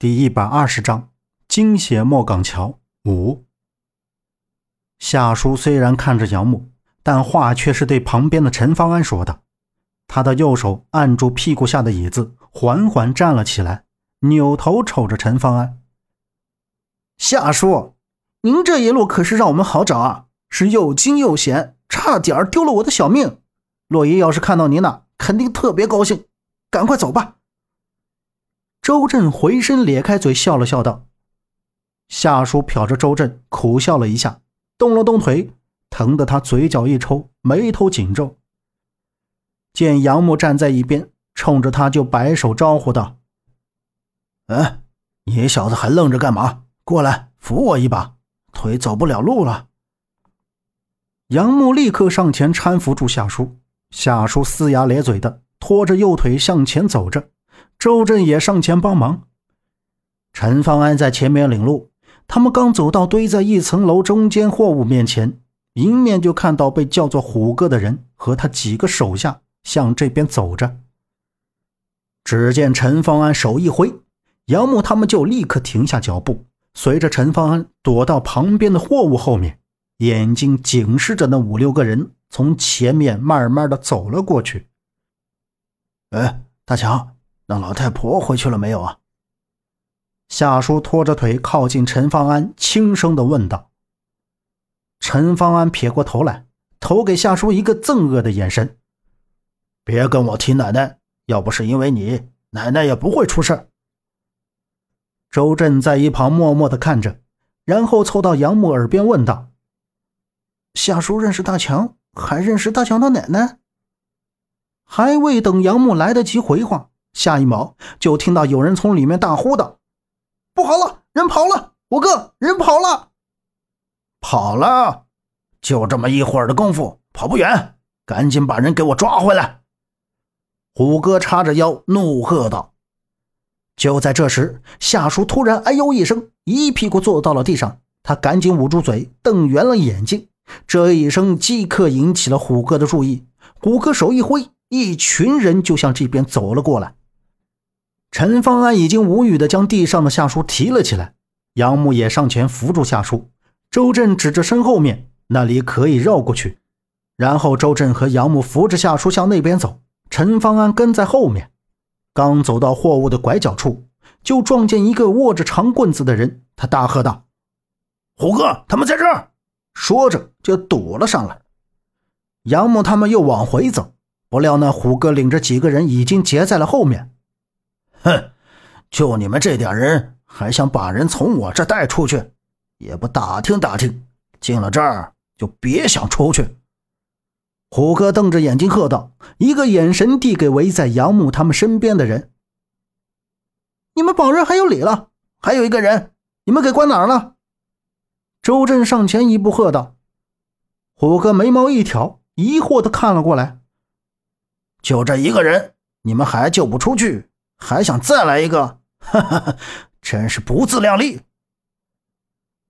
第一百二十章惊险莫岗桥五。夏叔虽然看着杨木，但话却是对旁边的陈方安说的。他的右手按住屁股下的椅子，缓缓站了起来，扭头瞅着陈方安：“夏叔，您这一路可是让我们好找啊，是又惊又险，差点丢了我的小命。洛爷要是看到您呢，肯定特别高兴。赶快走吧。”周震回身咧开嘴笑了笑道：“夏叔瞟着周震，苦笑了一下，动了动腿，疼得他嘴角一抽，眉头紧皱。见杨木站在一边，冲着他就摆手招呼道：‘哎，你小子还愣着干嘛？过来扶我一把，腿走不了路了。’杨木立刻上前搀扶住夏叔，夏叔呲牙咧嘴的拖着右腿向前走着。”周震也上前帮忙，陈方安在前面领路。他们刚走到堆在一层楼中间货物面前，迎面就看到被叫做虎哥的人和他几个手下向这边走着。只见陈方安手一挥，杨木他们就立刻停下脚步，随着陈方安躲到旁边的货物后面，眼睛警视着那五六个人从前面慢慢的走了过去。哎，大强。那老太婆回去了没有啊？夏叔拖着腿靠近陈方安，轻声的问道。陈方安撇过头来，投给夏叔一个憎恶的眼神：“别跟我提奶奶，要不是因为你，奶奶也不会出事。”周震在一旁默默的看着，然后凑到杨木耳边问道：“夏叔认识大强，还认识大强的奶奶？”还未等杨木来得及回话。下一秒，就听到有人从里面大呼道：“不好了，人跑了！虎哥，人跑了！跑了！就这么一会儿的功夫，跑不远，赶紧把人给我抓回来！”虎哥叉着腰怒喝道。就在这时，夏叔突然“哎呦”一声，一屁股坐到了地上。他赶紧捂住嘴，瞪圆了眼睛。这一声即刻引起了虎哥的注意。虎哥手一挥，一群人就向这边走了过来。陈方安已经无语的将地上的夏叔提了起来，杨木也上前扶住夏叔。周震指着身后面那里可以绕过去，然后周震和杨木扶着夏叔向那边走，陈方安跟在后面。刚走到货物的拐角处，就撞见一个握着长棍子的人，他大喝道：“虎哥，他们在这儿！”说着就躲了上来。杨木他们又往回走，不料那虎哥领着几个人已经截在了后面。哼，就你们这点人，还想把人从我这带出去？也不打听打听，进了这儿就别想出去！虎哥瞪着眼睛喝道，一个眼神递给围在杨木他们身边的人：“你们保人还有理了？还有一个人，你们给关哪儿了？”周震上前一步喝道。虎哥眉毛一挑，疑惑的看了过来：“就这一个人，你们还救不出去？”还想再来一个？哈哈哈，真是不自量力！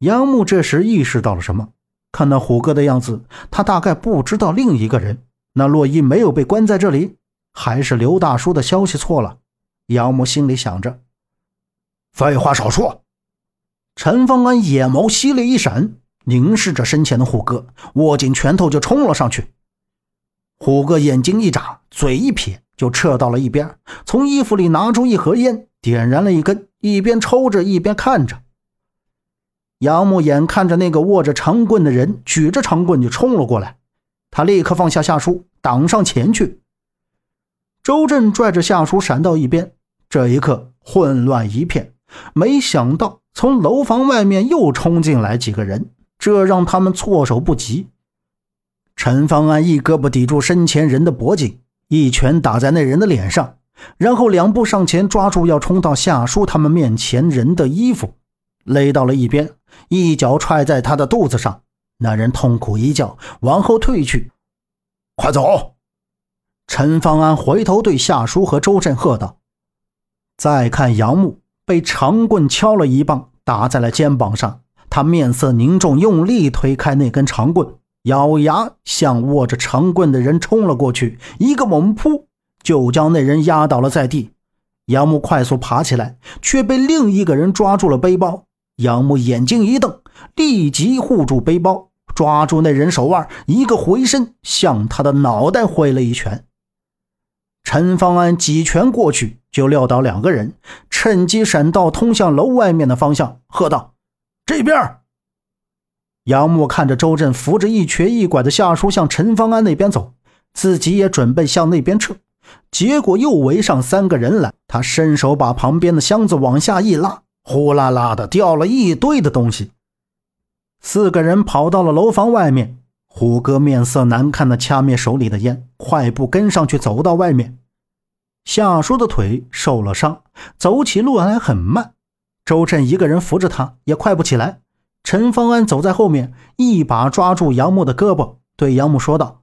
杨木这时意识到了什么，看那虎哥的样子，他大概不知道另一个人。那洛伊没有被关在这里，还是刘大叔的消息错了？杨木心里想着。废话少说！陈方安眼眸犀利一闪，凝视着身前的虎哥，握紧拳头就冲了上去。虎哥眼睛一眨，嘴一撇。就撤到了一边，从衣服里拿出一盒烟，点燃了一根，一边抽着一边看着。杨木眼看着那个握着长棍的人举着长棍就冲了过来，他立刻放下夏叔，挡上前去。周震拽着夏叔闪到一边，这一刻混乱一片。没想到从楼房外面又冲进来几个人，这让他们措手不及。陈方安一胳膊抵住身前人的脖颈。一拳打在那人的脸上，然后两步上前抓住要冲到夏叔他们面前人的衣服，勒到了一边，一脚踹在他的肚子上。那人痛苦一叫，往后退去。快走！陈方安回头对夏叔和周震喝道。再看杨木被长棍敲了一棒，打在了肩膀上，他面色凝重，用力推开那根长棍。咬牙向握着长棍的人冲了过去，一个猛扑就将那人压倒了在地。杨木快速爬起来，却被另一个人抓住了背包。杨木眼睛一瞪，立即护住背包，抓住那人手腕，一个回身向他的脑袋挥了一拳。陈方安几拳过去，就撂倒两个人，趁机闪到通向楼外面的方向，喝道：“这边！”杨木看着周震扶着一瘸一拐的夏叔向陈方安那边走，自己也准备向那边撤。结果又围上三个人来，他伸手把旁边的箱子往下一拉，呼啦啦的掉了一堆的东西。四个人跑到了楼房外面，虎哥面色难看的掐灭手里的烟，快步跟上去，走到外面。夏叔的腿受了伤，走起路来很慢。周震一个人扶着他，也快不起来。陈方安走在后面，一把抓住杨木的胳膊，对杨木说道：“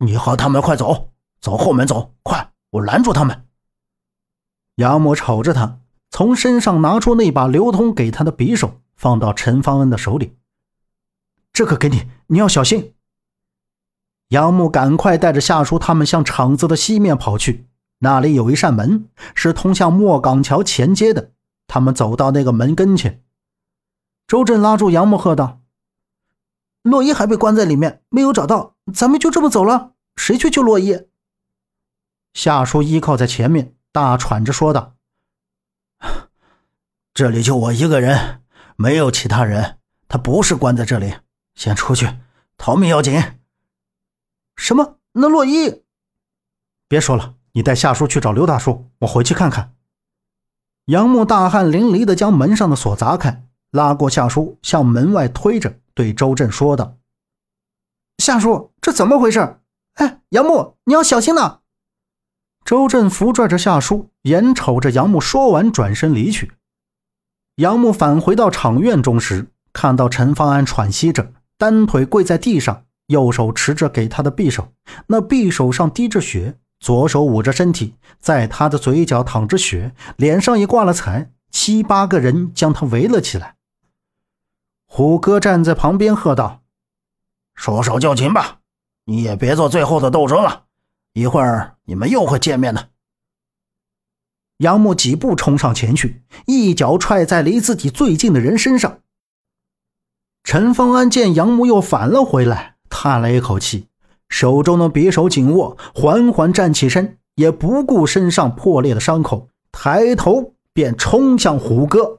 你和他们快走。”走后门，走快！我拦住他们。杨木瞅着他，从身上拿出那把刘通给他的匕首，放到陈方恩的手里。这个给你，你要小心。杨木赶快带着夏叔他们向厂子的西面跑去，那里有一扇门，是通向莫岗桥前街的。他们走到那个门跟前，周震拉住杨木，喝道：“洛伊还被关在里面，没有找到，咱们就这么走了？谁去救洛伊？”夏叔依靠在前面，大喘着说道：“ 这里就我一个人，没有其他人。他不是关在这里，先出去，逃命要紧。”“什么？那洛伊？”“别说了，你带夏叔去找刘大叔，我回去看看。”杨木大汗淋漓的将门上的锁砸开，拉过夏叔，向门外推着，对周震说道：“夏叔，这怎么回事？哎，杨木，你要小心呐！”周震扶拽着夏叔，眼瞅着杨木说完，转身离去。杨木返回到场院中时，看到陈方安喘息着，单腿跪在地上，右手持着给他的匕首，那匕首上滴着血，左手捂着身体，在他的嘴角淌着血，脸上也挂了彩。七八个人将他围了起来。虎哥站在旁边喝道：“束手就擒吧，你也别做最后的斗争了。”一会儿你们又会见面的。杨木几步冲上前去，一脚踹在离自己最近的人身上。陈方安见杨木又返了回来，叹了一口气，手中的匕首紧握，缓缓站起身，也不顾身上破裂的伤口，抬头便冲向虎哥。